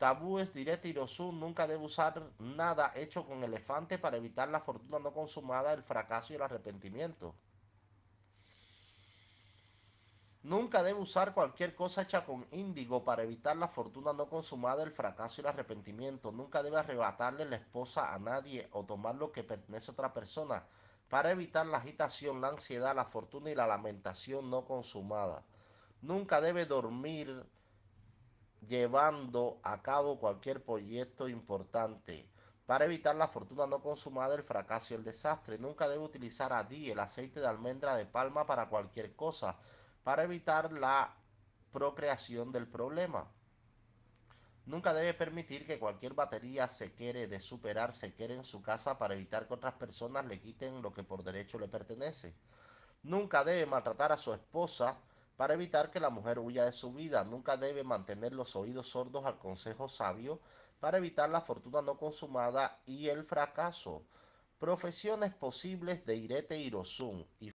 Tabúes direte Irosú nunca debe usar nada hecho con elefante para evitar la fortuna no consumada, el fracaso y el arrepentimiento. Nunca debe usar cualquier cosa hecha con índigo para evitar la fortuna no consumada, el fracaso y el arrepentimiento. Nunca debe arrebatarle la esposa a nadie o tomar lo que pertenece a otra persona para evitar la agitación, la ansiedad, la fortuna y la lamentación no consumada. Nunca debe dormir llevando a cabo cualquier proyecto importante para evitar la fortuna no consumada, el fracaso y el desastre. Nunca debe utilizar adí, el aceite de almendra de palma para cualquier cosa para evitar la procreación del problema. Nunca debe permitir que cualquier batería se quiere de superar se quede en su casa para evitar que otras personas le quiten lo que por derecho le pertenece. Nunca debe maltratar a su esposa para evitar que la mujer huya de su vida. Nunca debe mantener los oídos sordos al consejo sabio para evitar la fortuna no consumada y el fracaso. Profesiones posibles de Irete Irozun y